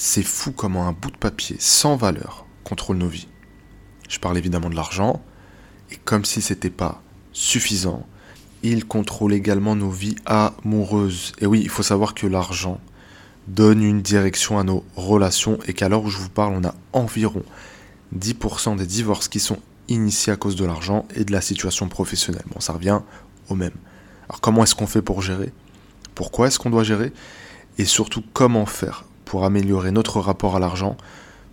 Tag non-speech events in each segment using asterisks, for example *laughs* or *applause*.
C'est fou comment un bout de papier sans valeur contrôle nos vies. Je parle évidemment de l'argent, et comme si c'était pas suffisant, il contrôle également nos vies amoureuses. Et oui, il faut savoir que l'argent donne une direction à nos relations et qu'à l'heure où je vous parle, on a environ 10% des divorces qui sont initiés à cause de l'argent et de la situation professionnelle. Bon, ça revient au même. Alors comment est-ce qu'on fait pour gérer? Pourquoi est-ce qu'on doit gérer? Et surtout comment faire? Pour améliorer notre rapport à l'argent,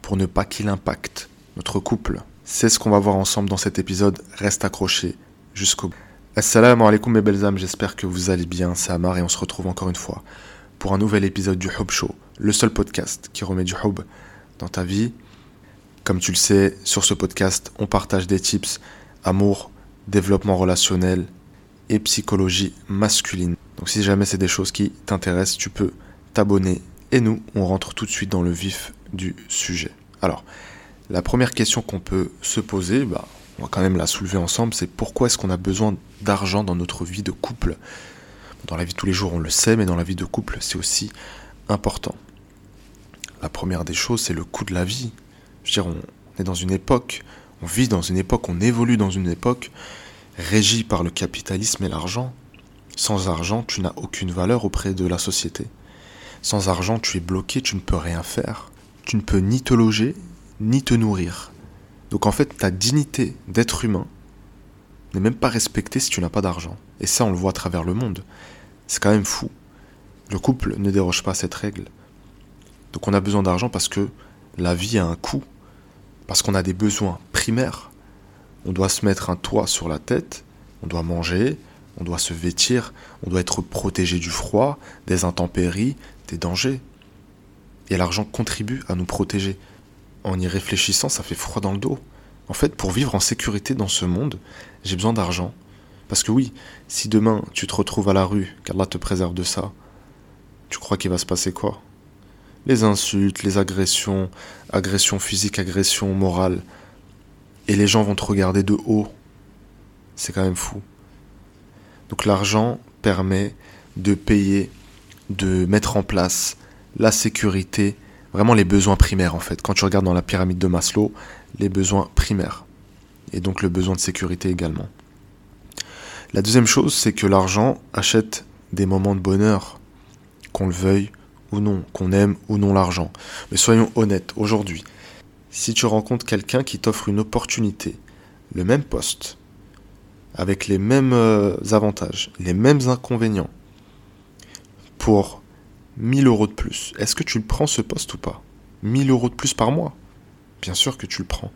pour ne pas qu'il impacte notre couple. C'est ce qu'on va voir ensemble dans cet épisode. Reste accroché jusqu'au bout. Assalamu alaikum mes belles âmes, j'espère que vous allez bien, c'est Amar et on se retrouve encore une fois pour un nouvel épisode du Hub Show, le seul podcast qui remet du hub dans ta vie. Comme tu le sais, sur ce podcast, on partage des tips amour, développement relationnel et psychologie masculine. Donc si jamais c'est des choses qui t'intéressent, tu peux t'abonner et nous, on rentre tout de suite dans le vif du sujet. Alors, la première question qu'on peut se poser, bah, on va quand même la soulever ensemble, c'est pourquoi est-ce qu'on a besoin d'argent dans notre vie de couple? Dans la vie de tous les jours, on le sait, mais dans la vie de couple, c'est aussi important. La première des choses, c'est le coût de la vie. Je veux dire, on est dans une époque, on vit dans une époque, on évolue dans une époque régie par le capitalisme et l'argent. Sans argent, tu n'as aucune valeur auprès de la société. Sans argent, tu es bloqué, tu ne peux rien faire. Tu ne peux ni te loger, ni te nourrir. Donc en fait, ta dignité d'être humain n'est même pas respectée si tu n'as pas d'argent. Et ça, on le voit à travers le monde. C'est quand même fou. Le couple ne déroge pas à cette règle. Donc on a besoin d'argent parce que la vie a un coût. Parce qu'on a des besoins primaires. On doit se mettre un toit sur la tête, on doit manger, on doit se vêtir, on doit être protégé du froid, des intempéries, des dangers. Et l'argent contribue à nous protéger. En y réfléchissant, ça fait froid dans le dos. En fait, pour vivre en sécurité dans ce monde, j'ai besoin d'argent. Parce que oui, si demain tu te retrouves à la rue, qu'Allah te préserve de ça, tu crois qu'il va se passer quoi? Les insultes, les agressions, agressions physiques, agressions morales. Et les gens vont te regarder de haut. C'est quand même fou. Donc l'argent permet de payer de mettre en place la sécurité, vraiment les besoins primaires en fait. Quand tu regardes dans la pyramide de Maslow, les besoins primaires. Et donc le besoin de sécurité également. La deuxième chose, c'est que l'argent achète des moments de bonheur, qu'on le veuille ou non, qu'on aime ou non l'argent. Mais soyons honnêtes, aujourd'hui, si tu rencontres quelqu'un qui t'offre une opportunité, le même poste, avec les mêmes euh, avantages, les mêmes inconvénients, pour 1000 euros de plus, est-ce que tu le prends ce poste ou pas? 1000 euros de plus par mois? Bien sûr que tu le prends.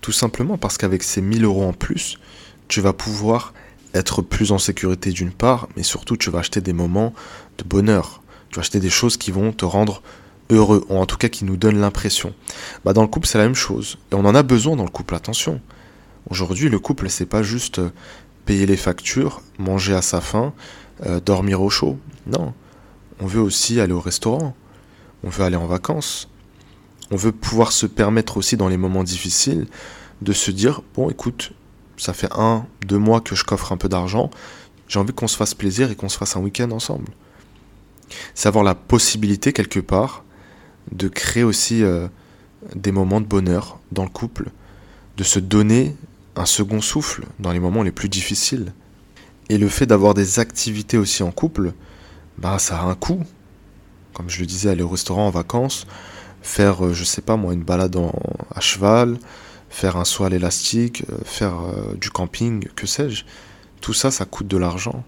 Tout simplement parce qu'avec ces 1000 euros en plus, tu vas pouvoir être plus en sécurité d'une part, mais surtout tu vas acheter des moments de bonheur. Tu vas acheter des choses qui vont te rendre heureux, ou en tout cas qui nous donnent l'impression. Bah dans le couple c'est la même chose. Et on en a besoin dans le couple, attention. Aujourd'hui le couple c'est pas juste payer les factures, manger à sa faim, euh, dormir au chaud. Non on veut aussi aller au restaurant, on veut aller en vacances, on veut pouvoir se permettre aussi dans les moments difficiles de se dire, bon écoute, ça fait un, deux mois que je coffre un peu d'argent, j'ai envie qu'on se fasse plaisir et qu'on se fasse un week-end ensemble. C'est avoir la possibilité quelque part de créer aussi euh, des moments de bonheur dans le couple, de se donner un second souffle dans les moments les plus difficiles. Et le fait d'avoir des activités aussi en couple, bah ça a un coût. Comme je le disais, aller au restaurant en vacances, faire, euh, je sais pas moi, une balade à cheval, faire un saut à l'élastique, euh, faire euh, du camping, que sais-je. Tout ça, ça coûte de l'argent.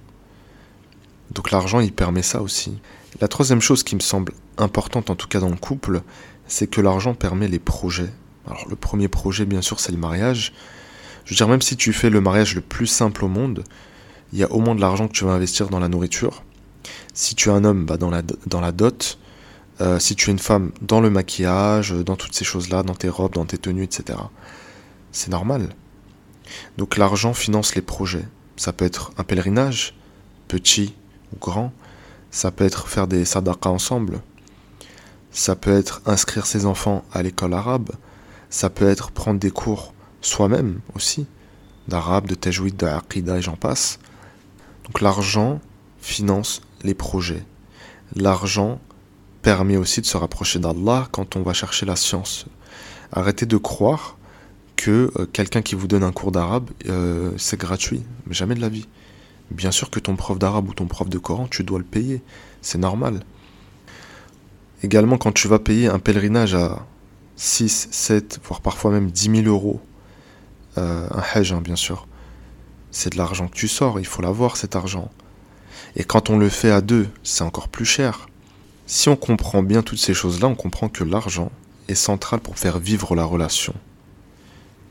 Donc l'argent, il permet ça aussi. La troisième chose qui me semble importante, en tout cas dans le couple, c'est que l'argent permet les projets. Alors le premier projet, bien sûr, c'est le mariage. Je veux dire, même si tu fais le mariage le plus simple au monde, il y a au moins de l'argent que tu vas investir dans la nourriture, si tu es un homme, bah, dans, la, dot. Euh, si tu es une femme, dans le maquillage, dans toutes ces choses-là, dans tes robes, dans tes tenues, etc. C'est normal. Donc l'argent finance les projets. Ça peut être un pèlerinage, petit ou grand. Ça peut être faire des sadakas ensemble. Ça peut être inscrire ses enfants à l'école arabe. Ça peut être prendre des cours soi-même aussi, d'arabe, de tajwid, de et j'en passe. Donc l'argent finance les projets. L'argent permet aussi de se rapprocher d'Allah quand on va chercher la science. Arrêtez de croire que euh, quelqu'un qui vous donne un cours d'arabe, euh, c'est gratuit. Mais jamais de la vie. Bien sûr que ton prof d'arabe ou ton prof de Coran, tu dois le payer. C'est normal. Également, quand tu vas payer un pèlerinage à 6, 7, voire parfois même 10 000 euros, euh, un hajj, hein, bien sûr, c'est de l'argent que tu sors, il faut l'avoir cet argent. Et quand on le fait à deux, c'est encore plus cher. Si on comprend bien toutes ces choses-là, on comprend que l'argent est central pour faire vivre la relation.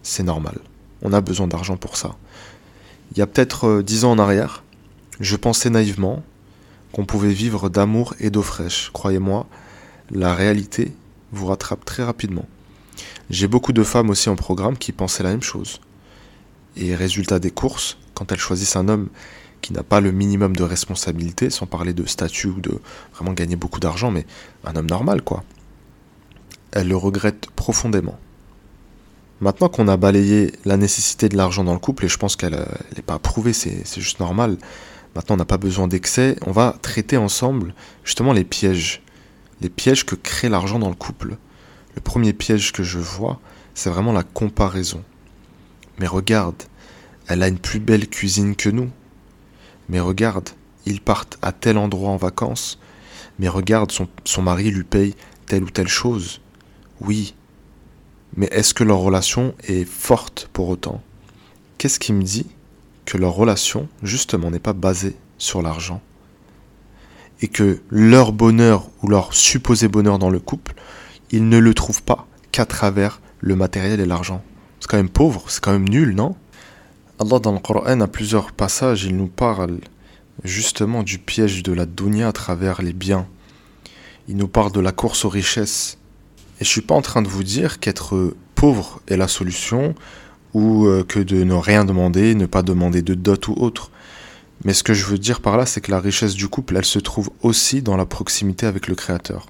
C'est normal. On a besoin d'argent pour ça. Il y a peut-être euh, dix ans en arrière, je pensais naïvement qu'on pouvait vivre d'amour et d'eau fraîche. Croyez-moi, la réalité vous rattrape très rapidement. J'ai beaucoup de femmes aussi en programme qui pensaient la même chose. Et résultat des courses, quand elles choisissent un homme qui n'a pas le minimum de responsabilité, sans parler de statut ou de vraiment gagner beaucoup d'argent, mais un homme normal, quoi. Elles le regrettent profondément. Maintenant qu'on a balayé la nécessité de l'argent dans le couple, et je pense qu'elle n'est pas approuvée, c'est juste normal, maintenant on n'a pas besoin d'excès, on va traiter ensemble justement les pièges. Les pièges que crée l'argent dans le couple. Le premier piège que je vois, c'est vraiment la comparaison. Mais regarde, elle a une plus belle cuisine que nous. Mais regarde, ils partent à tel endroit en vacances. Mais regarde, son, mari lui paye telle ou telle chose. Oui. Mais est-ce que leur relation est forte pour autant? Qu'est-ce qui me dit que leur relation, justement, n'est pas basée sur l'argent? Et que leur bonheur ou leur supposé bonheur dans le couple, ils ne le trouvent pas qu'à travers le matériel et l'argent? C'est quand même pauvre, c'est quand même nul, non? Allah dans le Coran, à plusieurs passages, il nous parle justement du piège de la dunya à travers les biens. Il nous parle de la course aux richesses. Et je suis pas en train de vous dire qu'être pauvre est la solution ou euh, que de ne rien demander, ne pas demander de dot ou autre. Mais ce que je veux dire par là, c'est que la richesse du couple, elle se trouve aussi dans la proximité avec le Créateur.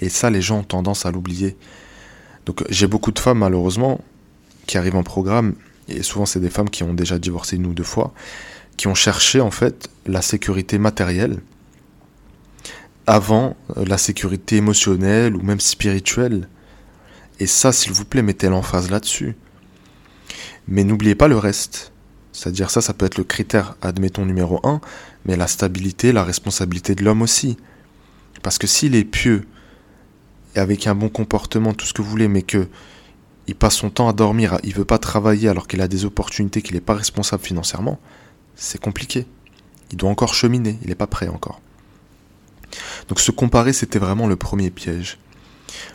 Et ça, les gens ont tendance à l'oublier. Donc j'ai beaucoup de femmes, malheureusement, qui arrivent en programme et souvent c'est des femmes qui ont déjà divorcé une ou deux fois, qui ont cherché en fait la sécurité matérielle avant euh, la sécurité émotionnelle ou même spirituelle. Et ça, s'il vous plaît, mettez l'emphase là-dessus. Mais n'oubliez pas le reste. C'est-à-dire ça, ça peut être le critère, admettons, numéro un, mais la stabilité, la responsabilité de l'homme aussi. Parce que s'il est pieux, et avec un bon comportement, tout ce que vous voulez, mais que il passe son temps à dormir, il veut pas travailler alors qu'il a des opportunités, qu'il n'est pas responsable financièrement, c'est compliqué. Il doit encore cheminer, il n'est pas prêt encore. Donc se comparer, c'était vraiment le premier piège.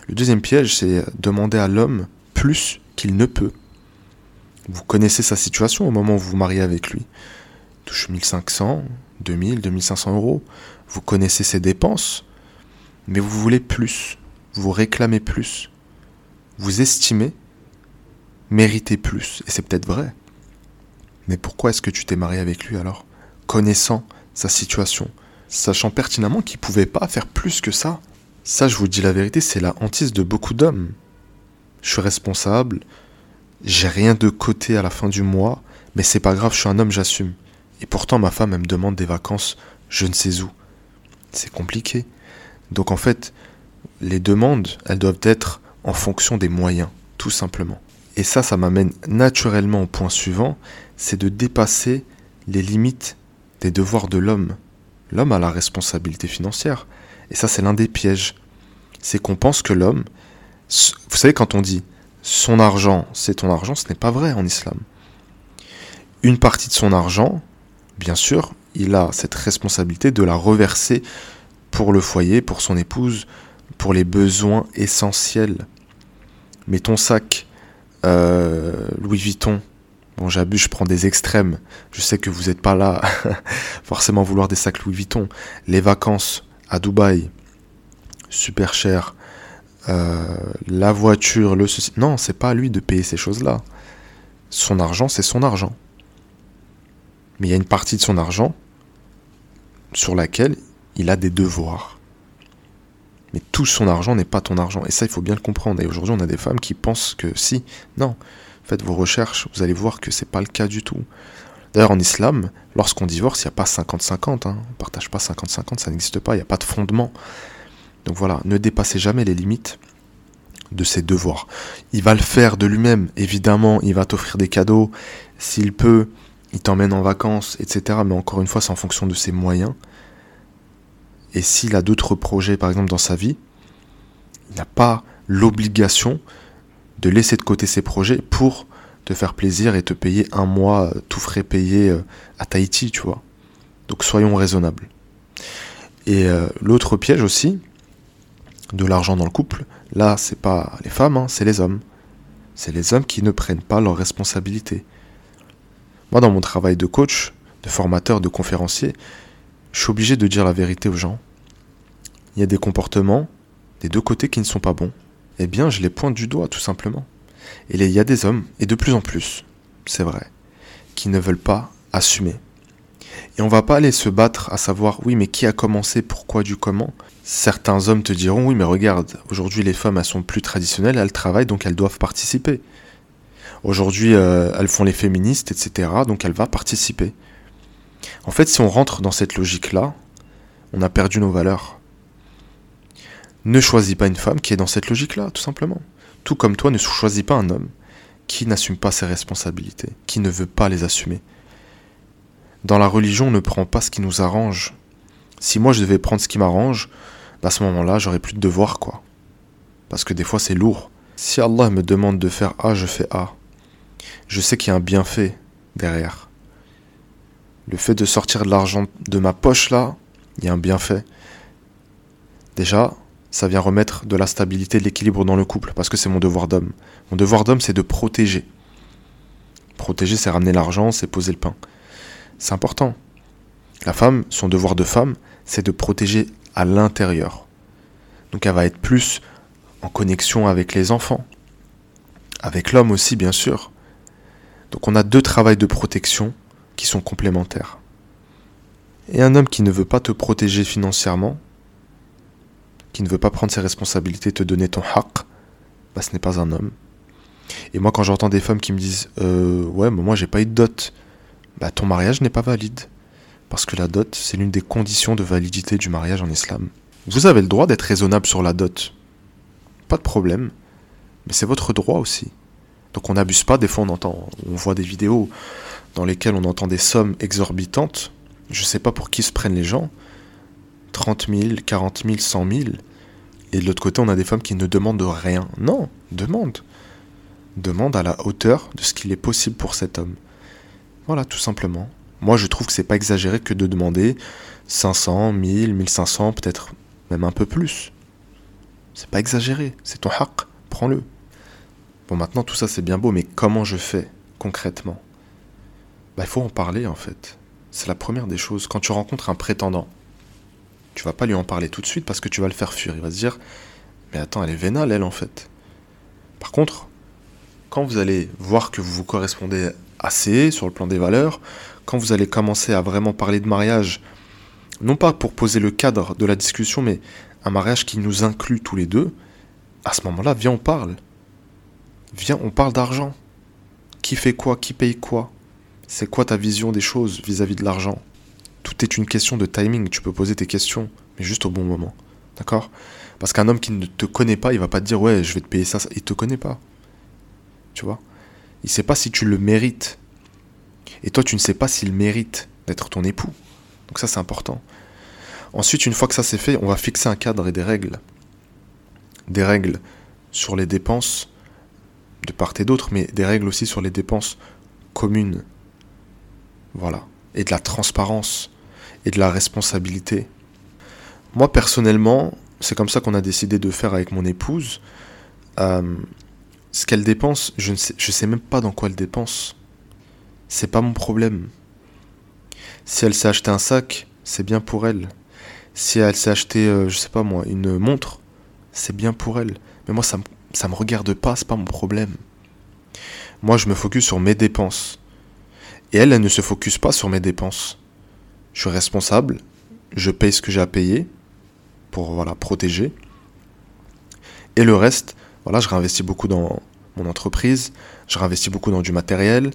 Le deuxième piège, c'est demander à l'homme plus qu'il ne peut. Vous connaissez sa situation au moment où vous vous mariez avec lui. Il touche 1500, 2000, 2500 euros. Vous connaissez ses dépenses, mais vous voulez plus. Vous réclamez plus. Vous estimez mériter plus. Et c'est peut-être vrai. Mais pourquoi est-ce que tu t'es marié avec lui alors? Connaissant sa situation, sachant pertinemment qu'il pouvait pas faire plus que ça. Ça, je vous dis la vérité, c'est la hantise de beaucoup d'hommes. Je suis responsable, j'ai rien de côté à la fin du mois, mais c'est pas grave, je suis un homme, j'assume. Et pourtant, ma femme, elle me demande des vacances, je ne sais où. C'est compliqué. Donc en fait, les demandes, elles doivent être en fonction des moyens, tout simplement. Et ça, ça m'amène naturellement au point suivant, c'est de dépasser les limites des devoirs de l'homme. L'homme a la responsabilité financière. Et ça, c'est l'un des pièges. C'est qu'on pense que l'homme, vous savez, quand on dit son argent, c'est ton argent, ce n'est pas vrai en islam. Une partie de son argent, bien sûr, il a cette responsabilité de la reverser pour le foyer, pour son épouse, pour les besoins essentiels. Mais ton sac Louis Vuitton, bon j'abuse, je prends des extrêmes, je sais que vous n'êtes pas là *laughs* forcément vouloir des sacs Louis Vuitton. Les vacances à Dubaï, super cher. Euh, la voiture, le ceci. Non, c'est pas à lui de payer ces choses-là. Son argent, c'est son argent. Mais il y a une partie de son argent sur laquelle il a des devoirs. Mais tout son argent n'est pas ton argent. Et ça, il faut bien le comprendre. Et aujourd'hui, on a des femmes qui pensent que si. Non. Faites vos recherches, vous allez voir que c'est pas le cas du tout. D'ailleurs, en islam, lorsqu'on divorce, il n'y a pas 50-50. Hein. On ne partage pas 50-50, ça n'existe pas. Il n'y a pas de fondement. Donc voilà, ne dépassez jamais les limites de ses devoirs. Il va le faire de lui-même, évidemment, il va t'offrir des cadeaux, s'il peut, il t'emmène en vacances, etc. Mais encore une fois, c'est en fonction de ses moyens. Et s'il a d'autres projets, par exemple, dans sa vie, il n'a pas l'obligation de laisser de côté ses projets pour te faire plaisir et te payer un mois tout frais payé euh, à Tahiti, tu vois. Donc soyons raisonnables. Et euh, l'autre piège aussi de l'argent dans le couple, là c'est pas les femmes, hein, c'est les hommes. C'est les hommes qui ne prennent pas leurs responsabilités. Moi dans mon travail de coach, de formateur, de conférencier, je suis obligé de dire la vérité aux gens. Il y a des comportements des deux côtés qui ne sont pas bons. Eh bien je les pointe du doigt tout simplement. Et il y a des hommes, et de plus en plus, c'est vrai, qui ne veulent pas assumer. Et on va pas aller se battre à savoir oui mais qui a commencé, pourquoi, du comment. Certains hommes te diront oui mais regarde, aujourd'hui les femmes elles sont plus traditionnelles, elles travaillent donc elles doivent participer. Aujourd'hui euh, elles font les féministes, etc. Donc elles vont participer. En fait si on rentre dans cette logique-là, on a perdu nos valeurs. Ne choisis pas une femme qui est dans cette logique-là, tout simplement. Tout comme toi ne choisis pas un homme qui n'assume pas ses responsabilités, qui ne veut pas les assumer. Dans la religion, on ne prend pas ce qui nous arrange. Si moi je devais prendre ce qui m'arrange, à ce moment-là, j'aurais plus de devoirs, quoi. Parce que des fois, c'est lourd. Si Allah me demande de faire A, je fais A. Je sais qu'il y a un bienfait derrière. Le fait de sortir de l'argent de ma poche, là, il y a un bienfait. Déjà, ça vient remettre de la stabilité, de l'équilibre dans le couple, parce que c'est mon devoir d'homme. Mon devoir d'homme, c'est de protéger. Protéger, c'est ramener l'argent, c'est poser le pain. C'est important. La femme, son devoir de femme, c'est de protéger à l'intérieur. Donc elle va être plus en connexion avec les enfants. Avec l'homme aussi, bien sûr. Donc on a deux travails de protection qui sont complémentaires. Et un homme qui ne veut pas te protéger financièrement, qui ne veut pas prendre ses responsabilités, te donner ton haq, bah, ce n'est pas un homme. Et moi, quand j'entends des femmes qui me disent euh, Ouais, mais moi, j'ai pas eu de dot, bah, ton mariage n'est pas valide. Parce que la dot, c'est l'une des conditions de validité du mariage en islam. Vous avez le droit d'être raisonnable sur la dot. Pas de problème. Mais c'est votre droit aussi. Donc on n'abuse pas, des fois on entend, on voit des vidéos dans lesquelles on entend des sommes exorbitantes. Je sais pas pour qui se prennent les gens. 30 000, 40 000, 100 000. Et de l'autre côté, on a des femmes qui ne demandent rien. Non, demande. Demande à la hauteur de ce qu'il est possible pour cet homme. Voilà, tout simplement. Moi, je trouve que c'est pas exagéré que de demander 500, 1000, 1500, peut-être même un peu plus. C'est pas exagéré, c'est ton haq, prends-le. Bon, maintenant, tout ça c'est bien beau, mais comment je fais concrètement? Bah, il faut en parler en fait. C'est la première des choses. Quand tu rencontres un prétendant, tu vas pas lui en parler tout de suite parce que tu vas le faire fuir. Il va se dire Mais attends, elle est vénale, elle en fait. Par contre, quand vous allez voir que vous vous correspondez assez sur le plan des valeurs, quand vous allez commencer à vraiment parler de mariage, non pas pour poser le cadre de la discussion, mais un mariage qui nous inclut tous les deux, à ce moment-là, viens, on parle. Viens, on parle d'argent. Qui fait quoi Qui paye quoi? C'est quoi ta vision des choses vis-à-vis de l'argent? Tout est une question de timing. Tu peux poser tes questions, mais juste au bon moment. D'accord? Parce qu'un homme qui ne te connaît pas, il va pas te dire ouais, je vais te payer ça, ça. Il te connaît pas. Tu vois? Il sait pas si tu le mérites. Et toi, tu ne sais pas s'il mérite d'être ton époux. Donc ça, c'est important. Ensuite, une fois que ça c'est fait, on va fixer un cadre et des règles. Des règles sur les dépenses de part et d'autre, mais des règles aussi sur les dépenses communes. Voilà. Et de la transparence et de la responsabilité. Moi, personnellement, c'est comme ça qu'on a décidé de faire avec mon épouse. Euh, ce qu'elle dépense, je ne sais, même pas dans quoi elle dépense. C'est pas mon problème. Si elle s'est acheté un sac, c'est bien pour elle. Si elle s'est acheté, euh, je sais pas moi, une montre, c'est bien pour elle. Mais moi, ça me, ça me regarde pas, c'est pas mon problème. Moi, je me focus sur mes dépenses. Et elle, elle ne se focus pas sur mes dépenses. Je suis responsable, je paye ce que j'ai à payer pour voilà, protéger. Et le reste, voilà, je réinvestis beaucoup dans mon entreprise, je réinvestis beaucoup dans du matériel,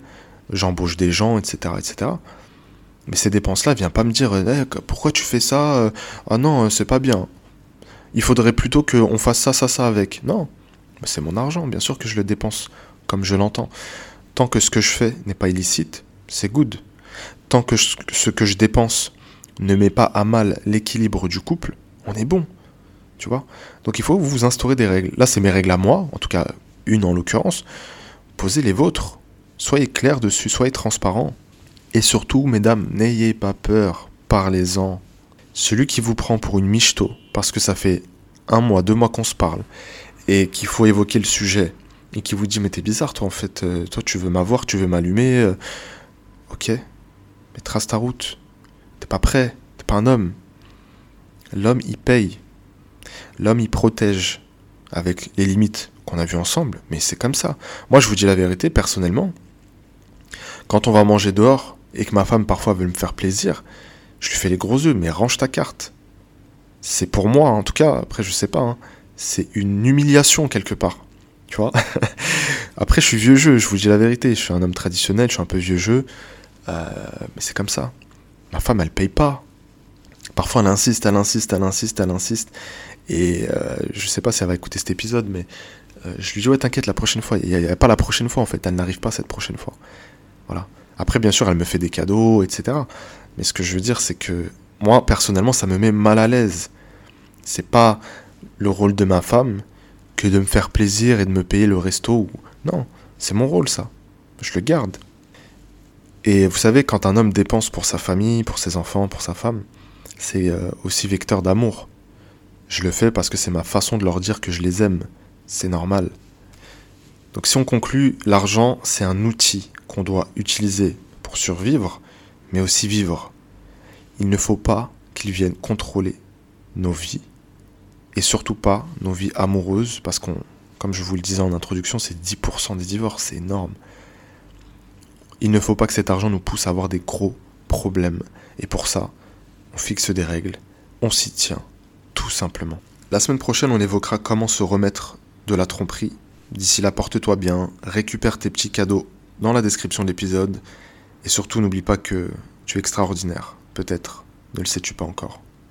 j'embauche des gens, etc., etc. Mais ces dépenses-là, viens pas me dire, eh, pourquoi tu fais ça euh, Ah non, euh, c'est pas bien. il faudrait plutôt qu'on fasse ça, ça, ça avec. Non, c'est mon argent, bien sûr que je le dépense comme je l'entends. Tant que ce que je fais n'est pas illicite, c'est good. Tant que ce que je dépense ne met pas à mal l'équilibre du couple, on est bon. Tu vois? Donc il faut vous instaurer des règles. Là, c'est mes règles à moi, en tout cas une en l'occurrence. Posez les vôtres. Soyez clairs dessus, soyez transparents. Et surtout, mesdames, n'ayez pas peur, parlez-en. Celui qui vous prend pour une michto, parce que ça fait un mois, deux mois qu'on se parle, et qu'il faut évoquer le sujet, et qui vous dit mais t'es bizarre toi en fait, euh, toi tu veux m'avoir, tu veux m'allumer, euh, ok, mais trace ta route, t'es pas prêt, t'es pas un homme. L'homme il paye, l'homme il protège avec les limites qu'on a vues ensemble, mais c'est comme ça. Moi je vous dis la vérité personnellement, quand on va manger dehors et que ma femme parfois veut me faire plaisir, je lui fais les gros yeux, mais range ta carte. C'est pour moi, en tout cas, après je sais pas, hein, c'est une humiliation quelque part. Tu vois? *laughs* Après, je suis vieux jeu, je vous dis la vérité. Je suis un homme traditionnel, je suis un peu vieux jeu. Euh, mais c'est comme ça. Ma femme, elle paye pas. Parfois, elle insiste, elle insiste, elle insiste, elle insiste. Et euh, je sais pas si elle va écouter cet épisode, mais euh, je lui dis Ouais, t'inquiète, la prochaine fois. Il n'y a, pas la prochaine fois, en fait. Elle n'arrive pas cette prochaine fois. Voilà. Après, bien sûr, elle me fait des cadeaux, etc. Mais ce que je veux dire, c'est que moi, personnellement, ça me met mal à l'aise. C'est pas le rôle de ma femme que de me faire plaisir et de me payer le resto. Non, c'est mon rôle ça. Je le garde. Et vous savez, quand un homme dépense pour sa famille, pour ses enfants, pour sa femme, c'est euh, aussi vecteur d'amour. Je le fais parce que c'est ma façon de leur dire que je les aime. C'est normal. Donc si on conclut, l'argent, c'est un outil qu'on doit utiliser pour survivre, mais aussi vivre. Il ne faut pas qu'il vienne contrôler nos vies et surtout pas nos vies amoureuses, parce qu'on, comme je vous le disais en introduction, c'est 10% des divorces, c'est énorme. Il ne faut pas que cet argent nous pousse à avoir des gros problèmes. Et pour ça, on fixe des règles, on s'y tient, tout simplement. La semaine prochaine, on évoquera comment se remettre de la tromperie. D'ici là, porte-toi bien, récupère tes petits cadeaux dans la description de l'épisode, et surtout n'oublie pas que tu es extraordinaire, peut-être, ne le sais-tu pas encore.